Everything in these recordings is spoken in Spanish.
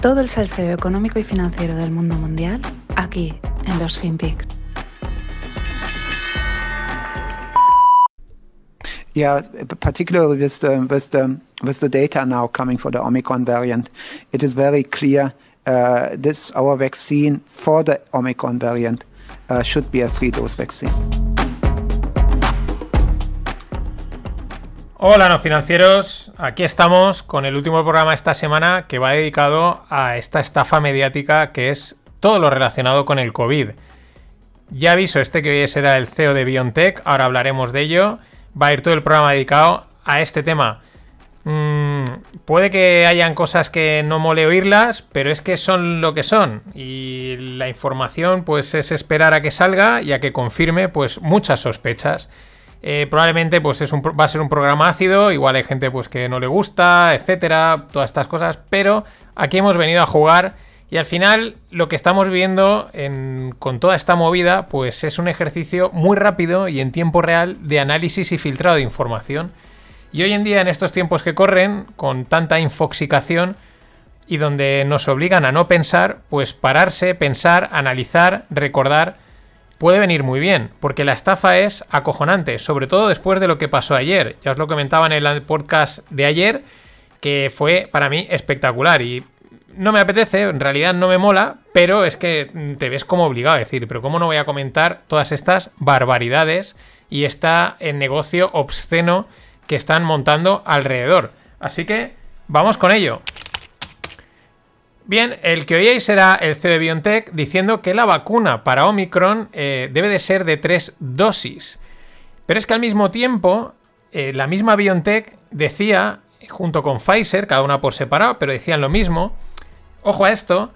Todo el salseo económico y financiero del mundo mundial aquí en los FinPix. Yeah, particularly with the, with the with the data now coming for the Omicron variant, it is very clear uh, this our vaccine for the Omicron variant uh, should be a three-dose vaccine. Hola, no financieros. Aquí estamos con el último programa esta semana que va dedicado a esta estafa mediática que es todo lo relacionado con el COVID. Ya aviso, este que hoy será el CEO de BioNTech, ahora hablaremos de ello. Va a ir todo el programa dedicado a este tema. Mm, puede que hayan cosas que no mole oírlas, pero es que son lo que son. Y la información, pues, es esperar a que salga y a que confirme, pues, muchas sospechas. Eh, probablemente pues es va a ser un programa ácido, igual hay gente pues que no le gusta, etcétera, todas estas cosas, pero aquí hemos venido a jugar y al final lo que estamos viendo con toda esta movida pues es un ejercicio muy rápido y en tiempo real de análisis y filtrado de información. Y hoy en día en estos tiempos que corren, con tanta infoxicación y donde nos obligan a no pensar, pues pararse, pensar, analizar, recordar, puede venir muy bien, porque la estafa es acojonante, sobre todo después de lo que pasó ayer. Ya os lo comentaba en el podcast de ayer, que fue para mí espectacular y no me apetece, en realidad no me mola, pero es que te ves como obligado a decir, pero ¿cómo no voy a comentar todas estas barbaridades y está el negocio obsceno que están montando alrededor? Así que vamos con ello. Bien, el que oíais será el CEO de BioNTech diciendo que la vacuna para Omicron eh, debe de ser de tres dosis. Pero es que al mismo tiempo, eh, la misma BioNTech decía, junto con Pfizer, cada una por separado, pero decían lo mismo, ojo a esto,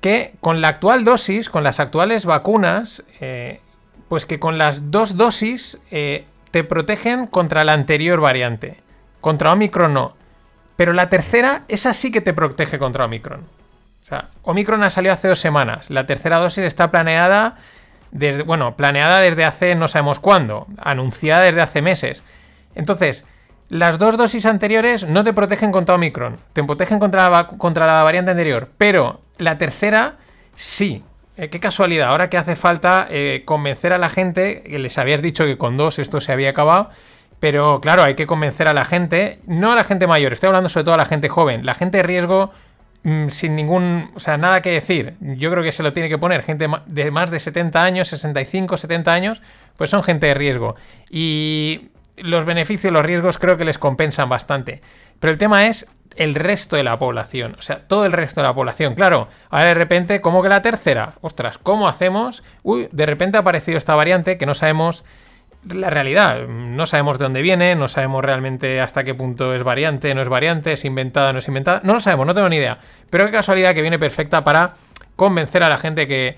que con la actual dosis, con las actuales vacunas, eh, pues que con las dos dosis te protegen contra la anterior variante. Contra Omicron no. Pero la tercera, esa sí que te protege contra Omicron. Sea, Omicron ha salido hace dos semanas. La tercera dosis está planeada desde, bueno, planeada desde hace no sabemos cuándo, anunciada desde hace meses. Entonces, las dos dosis anteriores no te protegen contra Omicron, te protegen contra la, contra la variante anterior, pero la tercera sí. Eh, qué casualidad, ahora que hace falta eh, convencer a la gente, que les habías dicho que con dos esto se había acabado, pero claro, hay que convencer a la gente, no a la gente mayor, estoy hablando sobre todo a la gente joven, la gente de riesgo Mm, sin ningún, o sea, nada que decir. Yo creo que se lo tiene que poner gente de más de 70 años, 65, 70 años, pues son gente de riesgo. Y los beneficios, los riesgos creo que les compensan bastante. Pero el tema es el resto de la población, o sea, todo el resto de la población. Claro, ahora de repente, ¿cómo que la tercera? Ostras, ¿cómo hacemos? Uy, de repente ha aparecido esta variante que no sabemos la realidad. No sabemos de dónde viene, no sabemos realmente hasta qué punto es variante, no es variante, es inventada, no es inventada. No lo sabemos, no tengo ni idea. Pero qué casualidad que viene perfecta para convencer a la gente que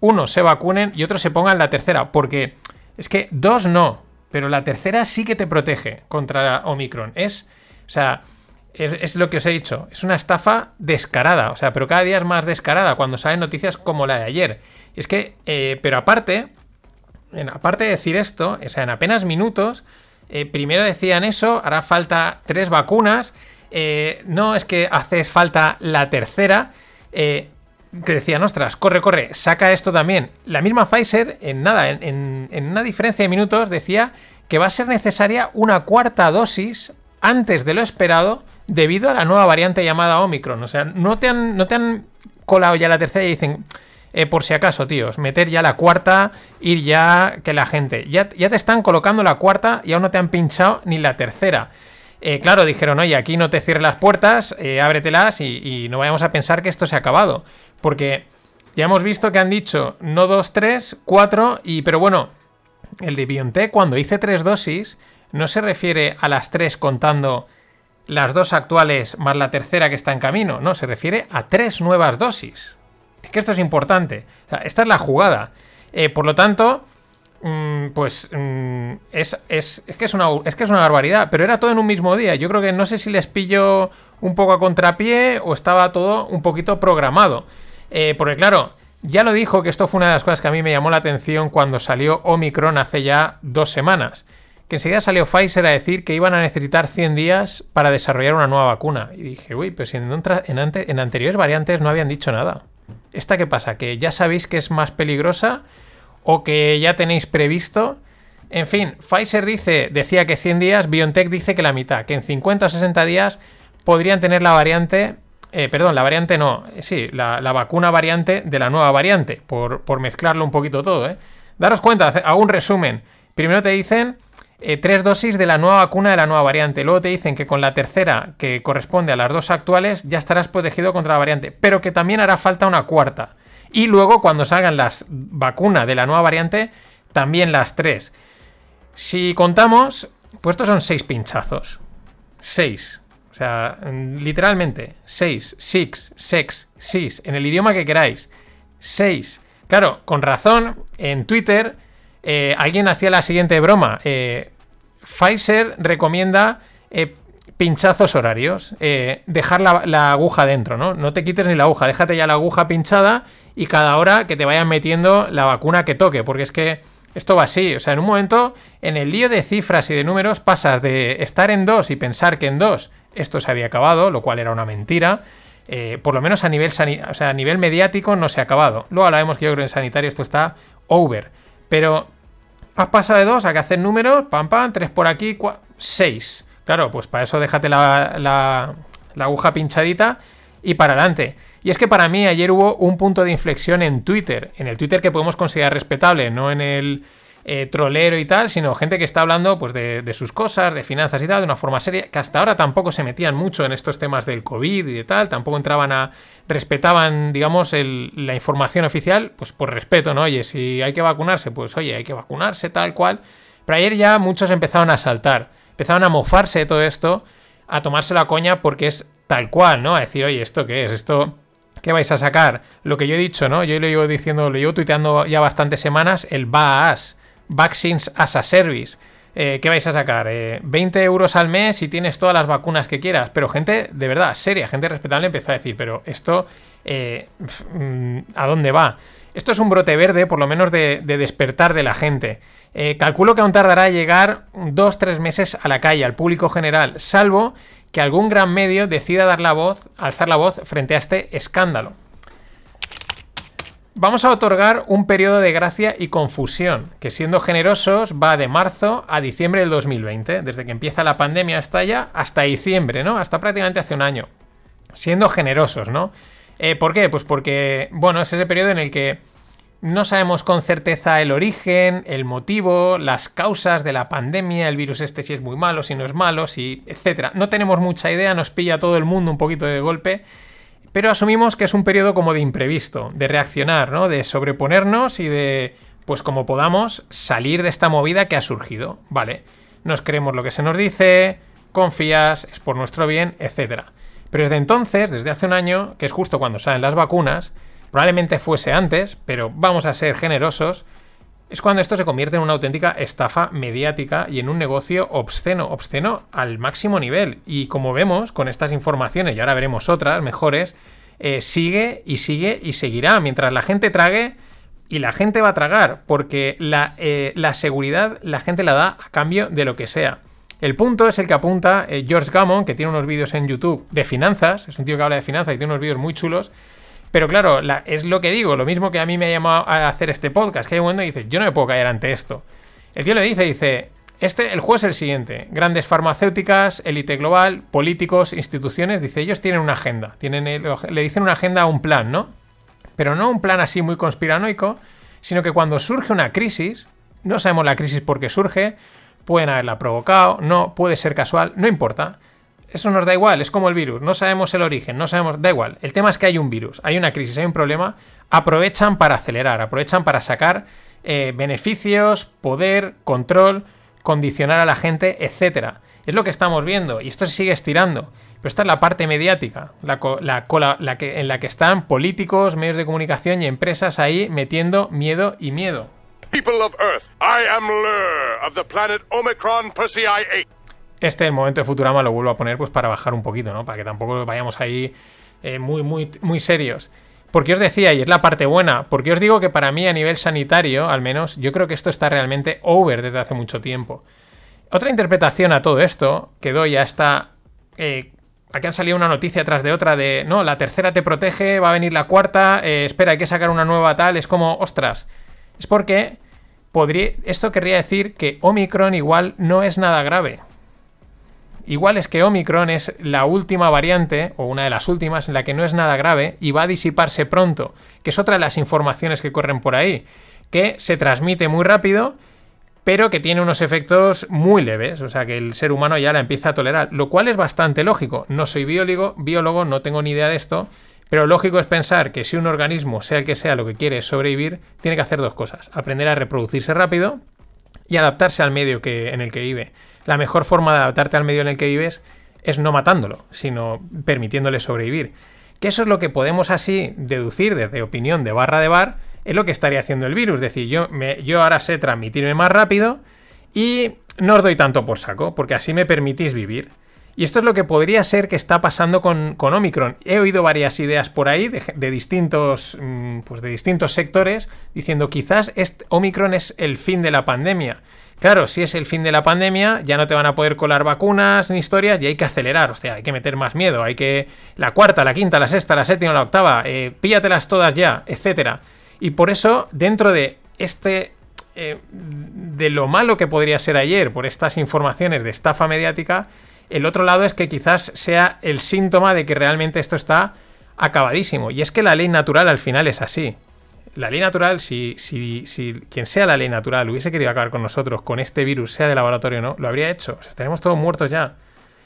uno se vacunen y otro se pongan la tercera. Porque es que dos no, pero la tercera sí que te protege contra Omicron. Es, o sea, es, lo que os he dicho. Es una estafa descarada. O sea, pero cada día es más descarada cuando salen noticias como la de ayer. Y es que, eh, pero aparte aparte de decir esto, o sea, en apenas minutos, eh, primero decían eso, hará falta tres vacunas, eh, no es que haces falta la tercera, eh, que decían, ostras, corre, corre, saca esto también. La misma Pfizer, en nada, en, una diferencia de minutos, decía que va a ser necesaria una cuarta dosis antes de lo esperado debido a la nueva variante llamada Omicron. O sea, no te han, no te han colado ya la tercera y dicen, eh, por si acaso, tíos, meter ya la cuarta, ir ya que la gente, ya, ya te están colocando la cuarta y aún no te han pinchado ni la tercera. Eh, claro, dijeron, oye, aquí no te cierres las puertas, eh, ábretelas y, no vayamos a pensar que esto se ha acabado. Porque ya hemos visto que han dicho no dos, tres, cuatro, y pero bueno, el de BioNTech cuando hice tres dosis no se refiere a las tres contando las dos actuales más la tercera que está en camino, no, se refiere a tres nuevas dosis. Es que esto es importante. esta es la jugada. Eh, por lo tanto, mm, pues mm, es, que es, una, es que es una barbaridad. Pero era todo en un mismo día. Yo creo que no sé si les pillo un poco a contrapié o estaba todo un poquito programado. Eh, porque claro, ya lo dijo que esto fue una de las cosas que a mí me llamó la atención cuando salió Omicron hace ya dos semanas. que enseguida salió Pfizer a decir que iban a necesitar 100 días para desarrollar una nueva vacuna. Y dije, uy, pues en, en, anteriores variantes no habían dicho nada. ¿Esta qué pasa? ¿Que ya sabéis que es más peligrosa? ¿O que ya tenéis previsto? En fin, Pfizer dice, decía que 100 días, BioNTech dice que la mitad, que en 50 o 60 días podrían tener la variante, eh, perdón, la variante no, eh, sí, la, vacuna variante de la nueva variante, por, por mezclarlo un poquito todo, ¿eh? Daros cuenta, hago un resumen. Primero te dicen eh, tres dosis de la nueva vacuna de la nueva variante. Luego te dicen que con la tercera, que corresponde a las dos actuales, ya estarás protegido contra la variante, pero que también hará falta una cuarta. Y luego, cuando salgan las vacunas de la nueva variante, también las tres. Si contamos, pues estos son seis pinchazos. Seis. O sea, literalmente, seis, six, sex, sis, en el idioma que queráis. Seis. Claro, con razón, en Twitter eh, alguien hacía la siguiente broma. Eh, Pfizer recomienda eh, pinchazos horarios. dejar la, aguja dentro, ¿no? No te quites ni la aguja, déjate ya la aguja pinchada y cada hora que te vayan metiendo la vacuna que toque, porque es que esto va así. O sea, en un momento, en el lío de cifras y de números, pasas de estar en dos y pensar que en dos esto se había acabado, lo cual era una mentira. por lo menos a nivel, o sea, a nivel mediático no se ha acabado. Luego hablaremos que yo creo que en sanitario esto está over. Pero has pasado de dos a que hacer números, pam, pam, tres por aquí, seis. Claro, pues para eso déjate la, la, aguja pinchadita y para adelante. Y es que para mí ayer hubo un punto de inflexión en Twitter, en el Twitter que podemos considerar respetable, no en el eh, trolero y tal, sino gente que está hablando pues, de, sus cosas, de finanzas y tal, de una forma seria, que hasta ahora tampoco se metían mucho en estos temas del COVID y de tal, tampoco entraban a, respetaban, digamos, la información oficial, pues por respeto, ¿no? Oye, si hay que vacunarse, pues oye, hay que vacunarse, tal cual. Pero ayer ya muchos empezaron a saltar, empezaron a mofarse de todo esto, a tomarse la coña porque es tal cual, ¿no? A decir, oye, ¿esto qué es? Esto... ¿Qué vais a sacar? Lo que yo he dicho, ¿no? Yo lo llevo diciendo, lo llevo tuiteando ya bastantes semanas, el BAAS, Vaccines as a Service. Eh, ¿Qué vais a sacar? 20 eh, euros al mes y tienes todas las vacunas que quieras. Pero gente de verdad, seria, gente respetable empezó a decir, pero esto, eh, mm, ¿a dónde va? Esto es un brote verde, por lo menos de, despertar de la gente. calculo que aún tardará llegar dos, tres meses a la calle, al público general, salvo que algún gran medio decida dar la voz, alzar la voz frente a este escándalo. Vamos a otorgar un periodo de gracia y confusión, que siendo generosos va de marzo a diciembre del 2020, desde que empieza la pandemia hasta ya, hasta diciembre, ¿no? Hasta prácticamente hace un año. Siendo generosos, ¿no? Eh, ¿Por qué? Pues porque, bueno, es ese periodo en el que no sabemos con certeza el origen, el motivo, las causas de la pandemia, el virus este si es muy malo, si no es malo, si, etcétera. No tenemos mucha idea, nos pilla todo el mundo un poquito de golpe pero asumimos que es un periodo como de imprevisto, de reaccionar, ¿no? De sobreponernos y de, pues como podamos, salir de esta movida que ha surgido. Vale, nos creemos lo que se nos dice, confías, es por nuestro bien, etc. Pero desde entonces, desde hace un año, que es justo cuando salen las vacunas, probablemente fuese antes, pero vamos a ser generosos, es cuando esto se convierte en una auténtica estafa mediática y en un negocio obsceno, obsceno al máximo nivel. Y como vemos con estas informaciones, y ahora veremos otras mejores, eh, sigue y sigue y seguirá mientras la gente trague y la gente va a tragar, porque la, eh, seguridad la gente la da a cambio de lo que sea. El punto es el que apunta eh, George Gammon, que tiene unos vídeos en YouTube de finanzas, es un tío que habla de finanzas y tiene unos vídeos muy chulos, pero claro, es lo que digo, lo mismo que a mí me ha llamado a hacer este podcast, que hay un momento y dice, yo no me puedo caer ante esto. El tío le dice, dice, este, el juego es el siguiente, grandes farmacéuticas, élite global, políticos, instituciones, dice, ellos tienen una agenda, tienen le dicen una agenda a un plan, ¿no? Pero no un plan así muy conspiranoico, sino que cuando surge una crisis, no sabemos la crisis por qué surge, pueden haberla provocado, no, puede ser casual, no importa. Eso nos da igual, es como el virus, no sabemos el origen, no sabemos, da igual. El tema es que hay un virus, hay una crisis, hay un problema, aprovechan para acelerar, aprovechan para sacar eh, beneficios, poder, control, condicionar a la gente, etc. Es lo que estamos viendo y esto se sigue estirando. Pero esta es la parte mediática, la, la que, en la que están políticos, medios de comunicación y empresas ahí metiendo miedo y miedo. People of Earth, planet Omicron este el momento de Futurama lo vuelvo a poner pues para bajar un poquito, ¿no? Para que tampoco vayamos ahí eh, muy, muy, muy serios. Porque os decía, y es la parte buena, porque os digo que para mí a nivel sanitario, al menos, yo creo que esto está realmente over desde hace mucho tiempo. Otra interpretación a todo esto que doy a esta... Eh, aquí han salido una noticia tras de otra de, no, la tercera te protege, va a venir la cuarta, eh, espera, hay que sacar una nueva tal, es como, ostras. Es porque podría, esto querría decir que Omicron igual no es nada grave. Igual es que Omicron es la última variante, o una de las últimas, en la que no es nada grave y va a disiparse pronto, que es otra de las informaciones que corren por ahí, que se transmite muy rápido, pero que tiene unos efectos muy leves, o sea que el ser humano ya la empieza a tolerar, lo cual es bastante lógico. No soy biólogo, biólogo no tengo ni idea de esto, pero lógico es pensar que si un organismo, sea el que sea, lo que quiere es sobrevivir, tiene que hacer dos cosas, aprender a reproducirse rápido y adaptarse al medio que, en el que vive la mejor forma de adaptarte al medio en el que vives es no matándolo, sino permitiéndole sobrevivir. Que eso es lo que podemos así deducir desde opinión de barra de bar, es lo que estaría haciendo el virus. Es decir, yo, me, yo ahora sé transmitirme más rápido y no os doy tanto por saco, porque así me permitís vivir. Y esto es lo que podría ser que está pasando con, con Omicron. He oído varias ideas por ahí de, distintos, mm, pues de distintos sectores diciendo quizás este Omicron es el fin de la pandemia. Claro, si es el fin de la pandemia, ya no te van a poder colar vacunas ni historias y hay que acelerar, o sea, hay que meter más miedo, hay que... La cuarta, la quinta, la sexta, la séptima, la octava, eh, píllatelas todas ya, etcétera. Y por eso, dentro de este... Eh, de lo malo que podría ser ayer por estas informaciones de estafa mediática, el otro lado es que quizás sea el síntoma de que realmente esto está acabadísimo. Y es que la ley natural al final es así la ley natural, si, si, si, quien sea la ley natural hubiese querido acabar con nosotros, con este virus, sea de laboratorio o no, lo habría hecho. Estaremos todos muertos ya.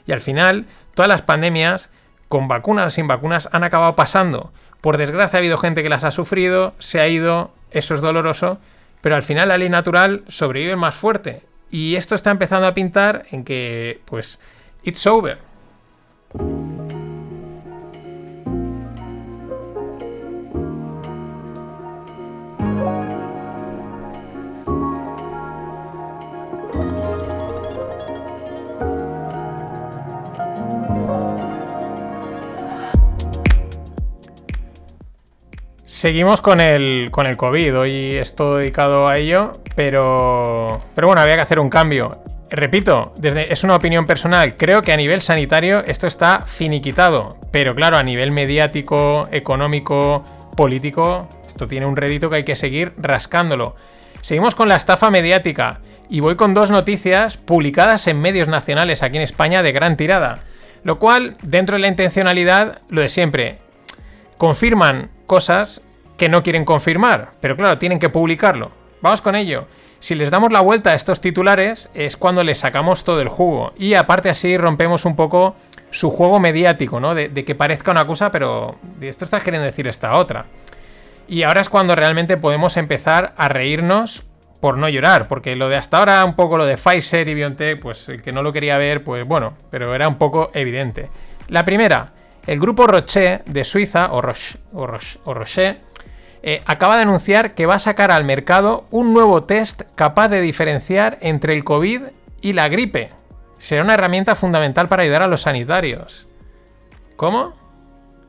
Y al final, todas las pandemias, con vacunas o sin vacunas, han acabado pasando. Por desgracia ha habido gente que las ha sufrido, se ha ido, eso es doloroso, pero al final la ley natural sobrevive más fuerte. Y esto está empezando a pintar en que, pues, it's over. Seguimos con el, con el COVID. Hoy estoy dedicado a ello, pero, pero bueno, había que hacer un cambio. Repito, desde, es una opinión personal. Creo que a nivel sanitario esto está finiquitado. Pero claro, a nivel mediático, económico, político, esto tiene un rédito que hay que seguir rascándolo. Seguimos con la estafa mediática. Y voy con dos noticias publicadas en medios nacionales aquí en España de gran tirada. Lo cual, dentro de la intencionalidad, lo de siempre. Confirman cosas que no quieren confirmar, pero claro, tienen que publicarlo. Vamos con ello. Si les damos la vuelta a estos titulares es cuando les sacamos todo el jugo y aparte así rompemos un poco su juego mediático, ¿no? De, que parezca una cosa, pero esto está queriendo decir esta otra. Y ahora es cuando realmente podemos empezar a reírnos por no llorar, porque lo de hasta ahora, un poco lo de Pfizer y BioNTech, pues el que no lo quería ver, pues bueno, pero era un poco evidente. La primera, el grupo Roche de Suiza, o Roche, o Roche, o Roche eh, acaba de anunciar que va a sacar al mercado un nuevo test capaz de diferenciar entre el COVID y la gripe. Será una herramienta fundamental para ayudar a los sanitarios. ¿Cómo?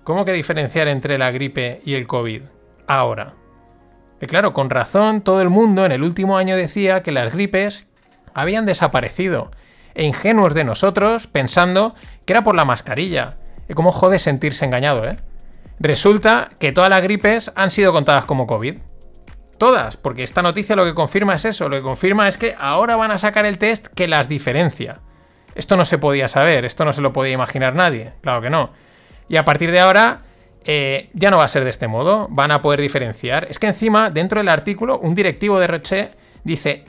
¿Cómo que diferenciar entre la gripe y el COVID? Ahora. Y claro, con razón, todo el mundo en el último año decía que las gripes habían desaparecido. E ingenuos de nosotros pensando que era por la mascarilla. Y cómo jode sentirse engañado, ¿eh? Resulta que todas las gripes han sido contadas como COVID. Todas, porque esta noticia lo que confirma es eso, lo que confirma es que ahora van a sacar el test que las diferencia. Esto no se podía saber, esto no se lo podía imaginar nadie, claro que no. Y a partir de ahora eh, ya no va a ser de este modo, van a poder diferenciar. Es que encima, dentro del artículo, un directivo de Roche dice,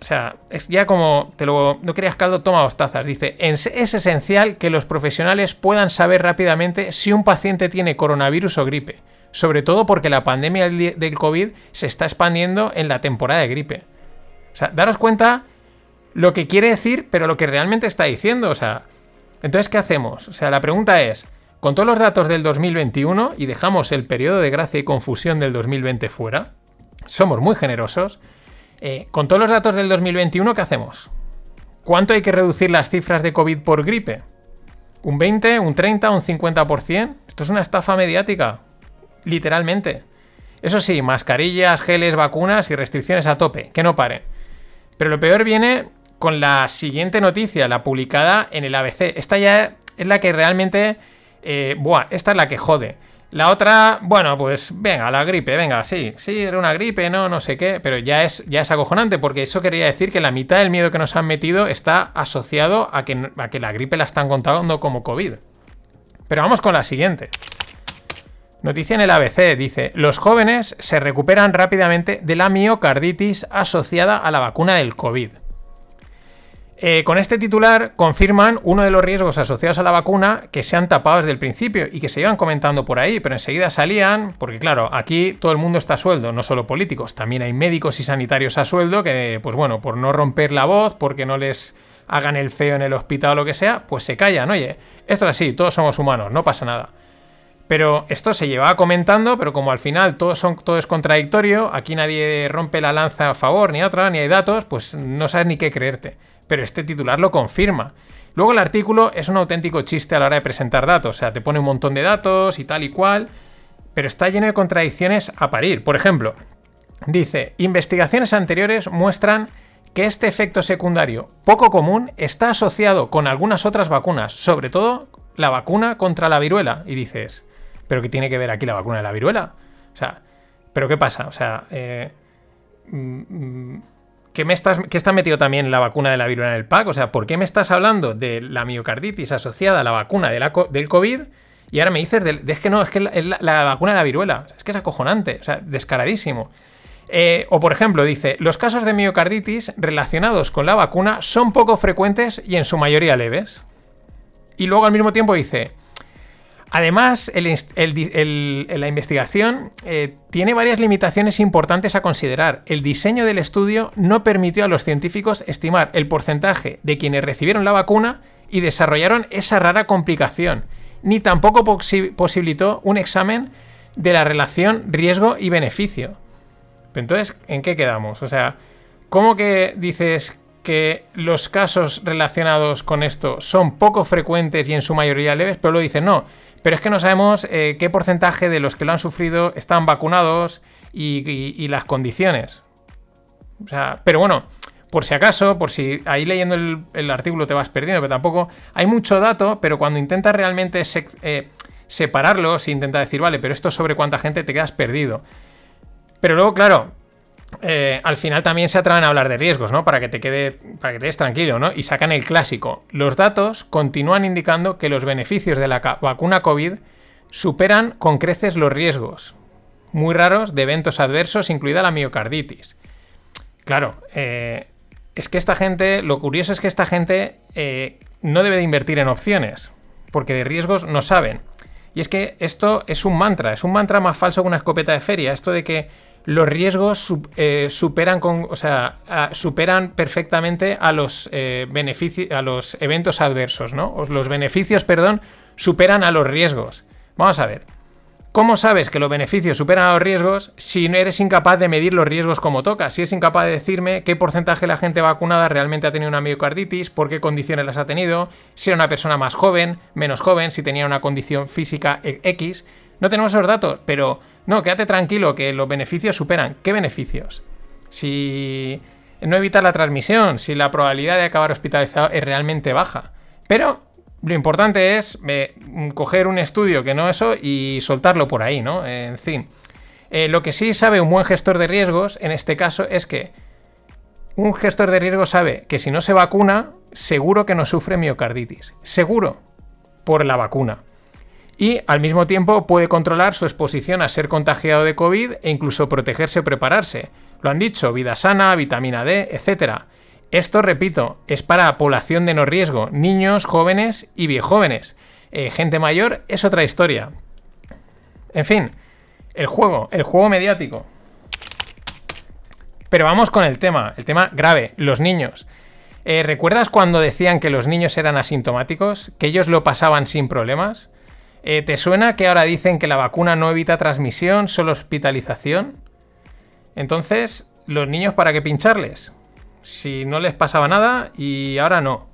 o sea, es ya como te lo no querías caldo, toma dos tazas. Dice, es, esencial que los profesionales puedan saber rápidamente si un paciente tiene coronavirus o gripe. Sobre todo porque la pandemia del COVID se está expandiendo en la temporada de gripe. O sea, daros cuenta lo que quiere decir, pero lo que realmente está diciendo. O sea, entonces, ¿qué hacemos? O sea, la pregunta es, con todos los datos del 2021 y dejamos el periodo de gracia y confusión del 2020 fuera, somos muy generosos eh, con todos los datos del 2021, ¿qué hacemos? ¿Cuánto hay que reducir las cifras de COVID por gripe? ¿Un 20, un 30, un 50%? Esto es una estafa mediática. Literalmente. Eso sí, mascarillas, geles, vacunas y restricciones a tope, que no pare. Pero lo peor viene con la siguiente noticia, la publicada en el ABC. Esta ya es la que realmente... Eh, buah, esta es la que jode. La otra, bueno, pues venga, la gripe, venga, sí, sí, era una gripe, no, no sé qué, pero ya es, ya es acojonante porque eso quería decir que la mitad del miedo que nos han metido está asociado a que, a que la gripe la están contando como COVID. Pero vamos con la siguiente. Noticia en el ABC dice, los jóvenes se recuperan rápidamente de la miocarditis asociada a la vacuna del COVID. Eh, con este titular confirman uno de los riesgos asociados a la vacuna que se han tapado desde el principio y que se iban comentando por ahí, pero enseguida salían, porque claro, aquí todo el mundo está a sueldo, no solo políticos, también hay médicos y sanitarios a sueldo que, pues bueno, por no romper la voz, porque no les hagan el feo en el hospital o lo que sea, pues se callan, oye, esto es así, todos somos humanos, no pasa nada. Pero esto se llevaba comentando, pero como al final todo, son, todo es contradictorio, aquí nadie rompe la lanza a favor ni a otra, ni hay datos, pues no sabes ni qué creerte pero este titular lo confirma. Luego el artículo es un auténtico chiste a la hora de presentar datos, o sea, te pone un montón de datos y tal y cual, pero está lleno de contradicciones a parir. Por ejemplo, dice, investigaciones anteriores muestran que este efecto secundario poco común está asociado con algunas otras vacunas, sobre todo la vacuna contra la viruela. Y dices, ¿pero qué tiene que ver aquí la vacuna de la viruela? O sea, ¿pero qué pasa? O sea, eh, mm, mm, ¿Qué, me estás, está metido también la vacuna de la viruela en el pack? O sea, ¿por qué me estás hablando de la miocarditis asociada a la vacuna de la, del COVID? Y ahora me dices, de, es que no, es que es la, vacuna de la viruela. es que es acojonante, o sea, descaradísimo. Eh, o por ejemplo, dice, los casos de miocarditis relacionados con la vacuna son poco frecuentes y en su mayoría leves. Y luego al mismo tiempo dice, Además, la investigación eh, tiene varias limitaciones importantes a considerar. El diseño del estudio no permitió a los científicos estimar el porcentaje de quienes recibieron la vacuna y desarrollaron esa rara complicación, ni tampoco posibilitó un examen de la relación riesgo y beneficio. entonces, ¿en qué quedamos? O sea, ¿cómo que dices que los casos relacionados con esto son poco frecuentes y en su mayoría leves, pero lo dices no? Pero es que no sabemos eh, qué porcentaje de los que lo han sufrido están vacunados y, las condiciones. O sea, pero bueno, por si acaso, por si ahí leyendo el, artículo te vas perdiendo, pero tampoco hay mucho dato, pero cuando intentas realmente eh, separarlos e intentas decir, vale, pero esto sobre cuánta gente te quedas perdido. Pero luego, claro, eh, al final también se atreven a hablar de riesgos, ¿no? Para que te quede, para que te des tranquilo, ¿no? Y sacan el clásico. Los datos continúan indicando que los beneficios de la vacuna COVID superan con creces los riesgos, muy raros, de eventos adversos, incluida la miocarditis. Claro, eh, es que esta gente, lo curioso es que esta gente eh, no debe de invertir en opciones, porque de riesgos no saben. Y es que esto es un mantra, es un mantra más falso que una escopeta de feria, esto de que los riesgos eh, superan, o sea, superan perfectamente a los, eh, beneficios, a los eventos adversos, ¿no? los beneficios, perdón, superan a los riesgos. Vamos a ver. ¿Cómo sabes que los beneficios superan a los riesgos si no eres incapaz de medir los riesgos como toca? Si eres incapaz de decirme qué porcentaje de la gente vacunada realmente ha tenido una miocarditis, por qué condiciones las ha tenido, si era una persona más joven, menos joven, si tenía una condición física e, X. No tenemos esos datos, pero no, quédate tranquilo que los beneficios superan. ¿Qué beneficios? Si no evitar la transmisión, si la probabilidad de acabar hospitalizado es realmente baja. Pero lo importante es eh, coger un estudio que no eso y soltarlo por ahí, ¿no? En fin. Eh, lo que sí sabe un buen gestor de riesgos en este caso es que un gestor de riesgos sabe que si no se vacuna, seguro que no sufre miocarditis. Seguro. Por la vacuna y al mismo tiempo puede controlar su exposición a ser contagiado de COVID e incluso protegerse o prepararse. Lo han dicho, vida sana, vitamina D, etc. Esto, repito, es para población de no riesgo, niños, jóvenes y viejóvenes. Eh, gente mayor es otra historia. En fin, el juego, el juego mediático. Pero vamos con el tema, el tema grave, los niños. Eh, ¿Recuerdas cuando decían que los niños eran asintomáticos? ¿Que ellos lo pasaban sin problemas? Eh, ¿Te suena que ahora dicen que la vacuna no evita transmisión, solo hospitalización? Entonces, ¿los niños para qué pincharles? Si no les pasaba nada y ahora no.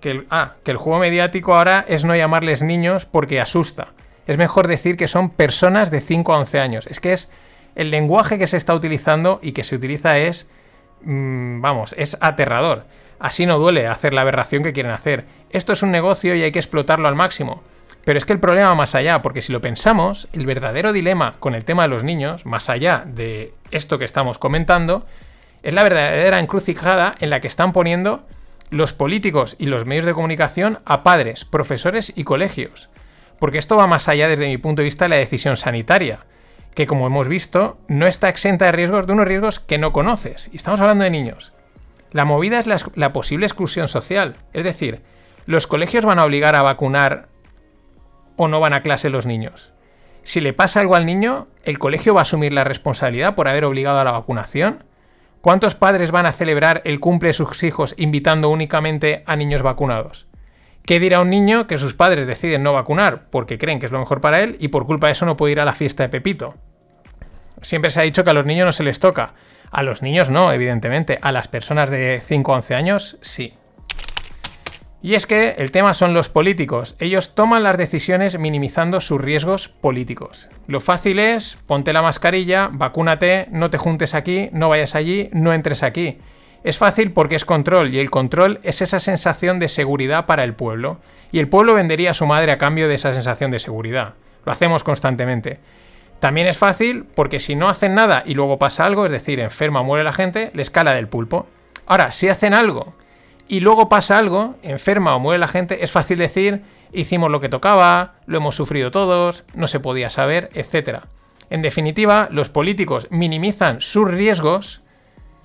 Que el, ah, que el juego mediático ahora es no llamarles niños porque asusta. Es mejor decir que son personas de 5 a 11 años. Es que es el lenguaje que se está utilizando y que se utiliza es, mm, vamos, es aterrador. Así no duele hacer la aberración que quieren hacer. Esto es un negocio y hay que explotarlo al máximo. Pero es que el problema va más allá, porque si lo pensamos, el verdadero dilema con el tema de los niños, más allá de esto que estamos comentando, es la verdadera encrucijada en la que están poniendo los políticos y los medios de comunicación a padres, profesores y colegios. Porque esto va más allá desde mi punto de vista de la decisión sanitaria, que como hemos visto no está exenta de riesgos, de unos riesgos que no conoces. Y estamos hablando de niños. La movida es la, posible exclusión social. Es decir, ¿los colegios van a obligar a vacunar o no van a clase los niños? Si le pasa algo al niño, ¿el colegio va a asumir la responsabilidad por haber obligado a la vacunación? ¿Cuántos padres van a celebrar el cumple de sus hijos invitando únicamente a niños vacunados? ¿Qué dirá un niño que sus padres deciden no vacunar porque creen que es lo mejor para él y por culpa de eso no puede ir a la fiesta de Pepito? Siempre se ha dicho que a los niños no se les toca. A los niños no, evidentemente. A las personas de 5 a 11 años sí. Y es que el tema son los políticos. Ellos toman las decisiones minimizando sus riesgos políticos. Lo fácil es, ponte la mascarilla, vacúnate, no te juntes aquí, no vayas allí, no entres aquí. Es fácil porque es control y el control es esa sensación de seguridad para el pueblo. Y el pueblo vendería a su madre a cambio de esa sensación de seguridad. Lo hacemos constantemente. También es fácil porque si no hacen nada y luego pasa algo, es decir, enferma o muere la gente, le escala del pulpo. Ahora, si hacen algo y luego pasa algo, enferma o muere la gente, es fácil decir, hicimos lo que tocaba, lo hemos sufrido todos, no se podía saber, etc. En definitiva, los políticos minimizan sus riesgos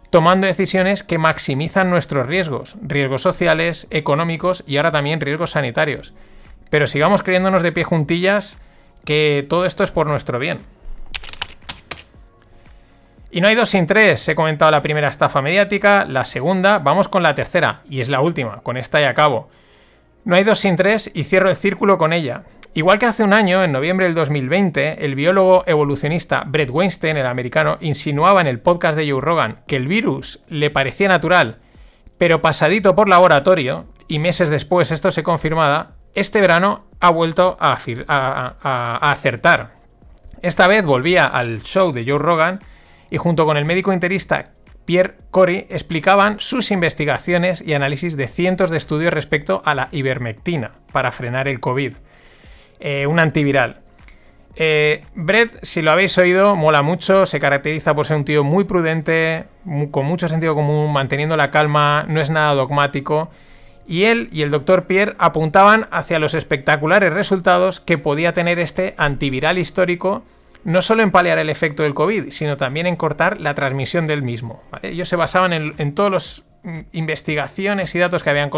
tomando decisiones que maximizan nuestros riesgos, riesgos sociales, económicos y ahora también riesgos sanitarios. Pero sigamos creyéndonos de pie juntillas que todo esto es por nuestro bien. Y no hay dos sin tres. He comentado la primera estafa mediática, la segunda, vamos con la tercera, y es la última, con esta y acabo. No hay dos sin tres y cierro el círculo con ella. Igual que hace un año, en noviembre del 2020, el biólogo evolucionista Brett Weinstein, el americano, insinuaba en el podcast de Joe Rogan que el virus le parecía natural, pero pasadito por laboratorio, y meses después esto se confirmaba, este verano ha vuelto a, a acertar. Esta vez volvía al show de Joe Rogan y junto con el médico interista Pierre Corey explicaban sus investigaciones y análisis de cientos de estudios respecto a la ivermectina para frenar el COVID, eh, un antiviral. Eh, Brett, si lo habéis oído, mola mucho, se caracteriza por ser un tío muy prudente, con mucho sentido común, manteniendo la calma, no es nada dogmático. Y él y el doctor Pierre apuntaban hacia los espectaculares resultados que podía tener este antiviral histórico no solo en paliar el efecto del COVID, sino también en cortar la transmisión del mismo. Ellos se basaban en, todas las mm, investigaciones y datos que habían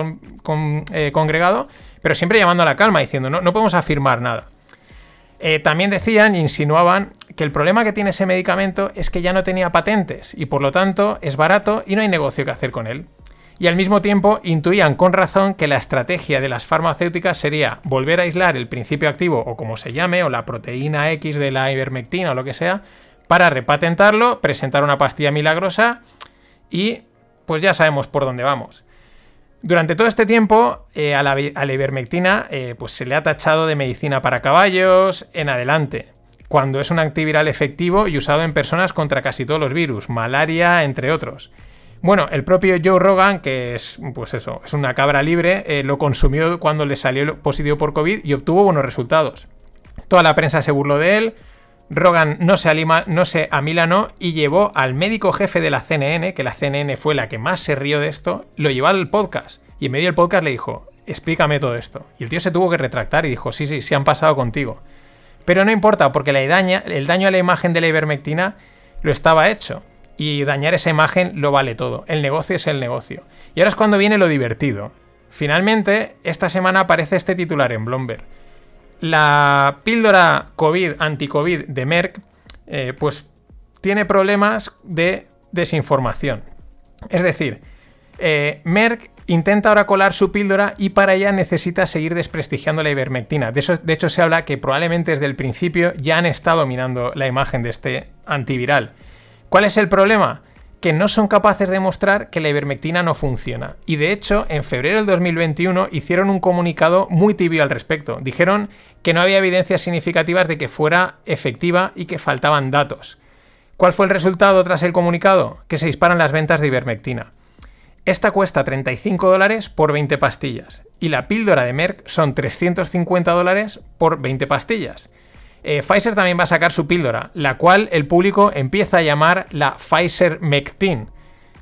eh, congregado, pero siempre llamando a la calma, diciendo, no, no podemos afirmar nada. Eh, también decían, insinuaban, que el problema que tiene ese medicamento es que ya no tenía patentes y por lo tanto es barato y no hay negocio que hacer con él y al mismo tiempo intuían con razón que la estrategia de las farmacéuticas sería volver a aislar el principio activo o como se llame, o la proteína X de la ivermectina o lo que sea, para repatentarlo, presentar una pastilla milagrosa y pues ya sabemos por dónde vamos. Durante todo este tiempo eh, a, la, ivermectina eh, pues se le ha tachado de medicina para caballos en adelante, cuando es un antiviral efectivo y usado en personas contra casi todos los virus, malaria, entre otros. Bueno, el propio Joe Rogan, que es, pues eso, es una cabra libre, eh, lo consumió cuando le salió positivo por COVID y obtuvo buenos resultados. Toda la prensa se burló de él. Rogan no se, alima, no se amilanó y llevó al médico jefe de la CNN, que la CNN fue la que más se rió de esto, lo llevó al podcast. Y en medio del podcast le dijo, explícame todo esto. Y el tío se tuvo que retractar y dijo, sí, sí, se han pasado contigo. Pero no importa, porque la el daño a la imagen de la ivermectina lo estaba hecho y dañar esa imagen lo vale todo. El negocio es el negocio. Y ahora es cuando viene lo divertido. Finalmente, esta semana aparece este titular en Bloomberg. La píldora COVID, anti-COVID de Merck, eh, pues tiene problemas de desinformación. Es decir, eh, Merck intenta ahora colar su píldora y para ella necesita seguir desprestigiando la ivermectina. De, de hecho, se habla que probablemente desde el principio ya han estado minando la imagen de este antiviral. ¿Cuál es el problema? Que no son capaces de demostrar que la ivermectina no funciona. Y de hecho, en febrero del 2021 hicieron un comunicado muy tibio al respecto. Dijeron que no había evidencias significativas de que fuera efectiva y que faltaban datos. ¿Cuál fue el resultado tras el comunicado? Que se disparan las ventas de ivermectina. Esta cuesta 35 dólares por 20 pastillas y la píldora de Merck son 350 dólares por 20 pastillas. Eh, Pfizer también va a sacar su píldora, la cual el público empieza a llamar la Pfizer Mectin.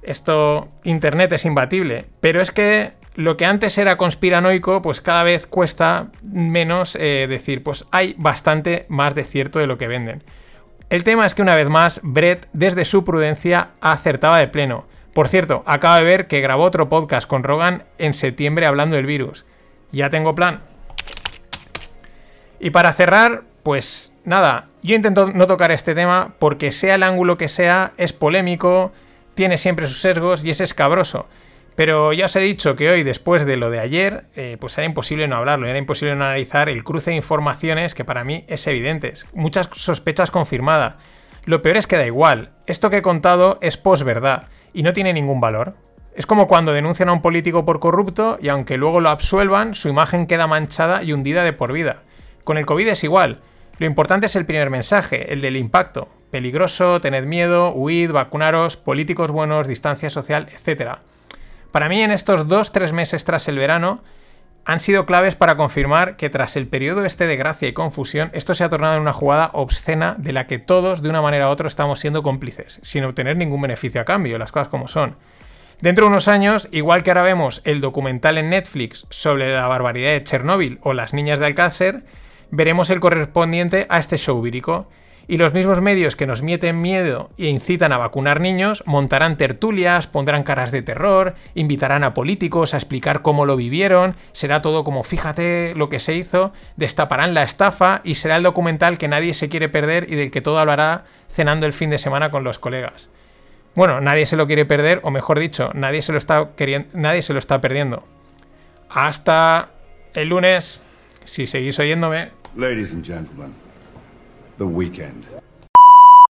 Esto, Internet es imbatible, pero es que lo que antes era conspiranoico, pues cada vez cuesta menos eh, decir, pues hay bastante más de cierto de lo que venden. El tema es que una vez más, Brett, desde su prudencia, acertaba de pleno. Por cierto, acabo de ver que grabó otro podcast con Rogan en septiembre hablando del virus. Ya tengo plan. Y para cerrar, pues nada, yo intento no tocar este tema porque sea el ángulo que sea, es polémico, tiene siempre sus sesgos y es escabroso. Pero ya os he dicho que hoy, después de lo de ayer, eh, pues era imposible no hablarlo, era imposible no analizar el cruce de informaciones que para mí es evidente. Muchas sospechas confirmadas. Lo peor es que da igual, esto que he contado es posverdad y no tiene ningún valor. Es como cuando denuncian a un político por corrupto y aunque luego lo absuelvan, su imagen queda manchada y hundida de por vida. Con el COVID es igual. Lo importante es el primer mensaje, el del impacto. Peligroso, tened miedo, huid, vacunaros, políticos buenos, distancia social, etc. Para mí en estos dos, tres meses tras el verano han sido claves para confirmar que tras el periodo este de gracia y confusión, esto se ha tornado en una jugada obscena de la que todos, de una manera u otra, estamos siendo cómplices, sin obtener ningún beneficio a cambio, las cosas como son. Dentro de unos años, igual que ahora vemos el documental en Netflix sobre la barbaridad de Chernóbil o las niñas de Alcácer, veremos el correspondiente a este show vírico. Y los mismos medios que nos mieten miedo e incitan a vacunar niños montarán tertulias, pondrán caras de terror, invitarán a políticos a explicar cómo lo vivieron, será todo como fíjate lo que se hizo, destaparán la estafa y será el documental que nadie se quiere perder y del que todo hablará cenando el fin de semana con los colegas. Bueno, nadie se lo quiere perder, o mejor dicho, nadie se lo está, nadie se lo está perdiendo. Hasta el lunes, si seguís oyéndome. Ladies and gentlemen, the weekend.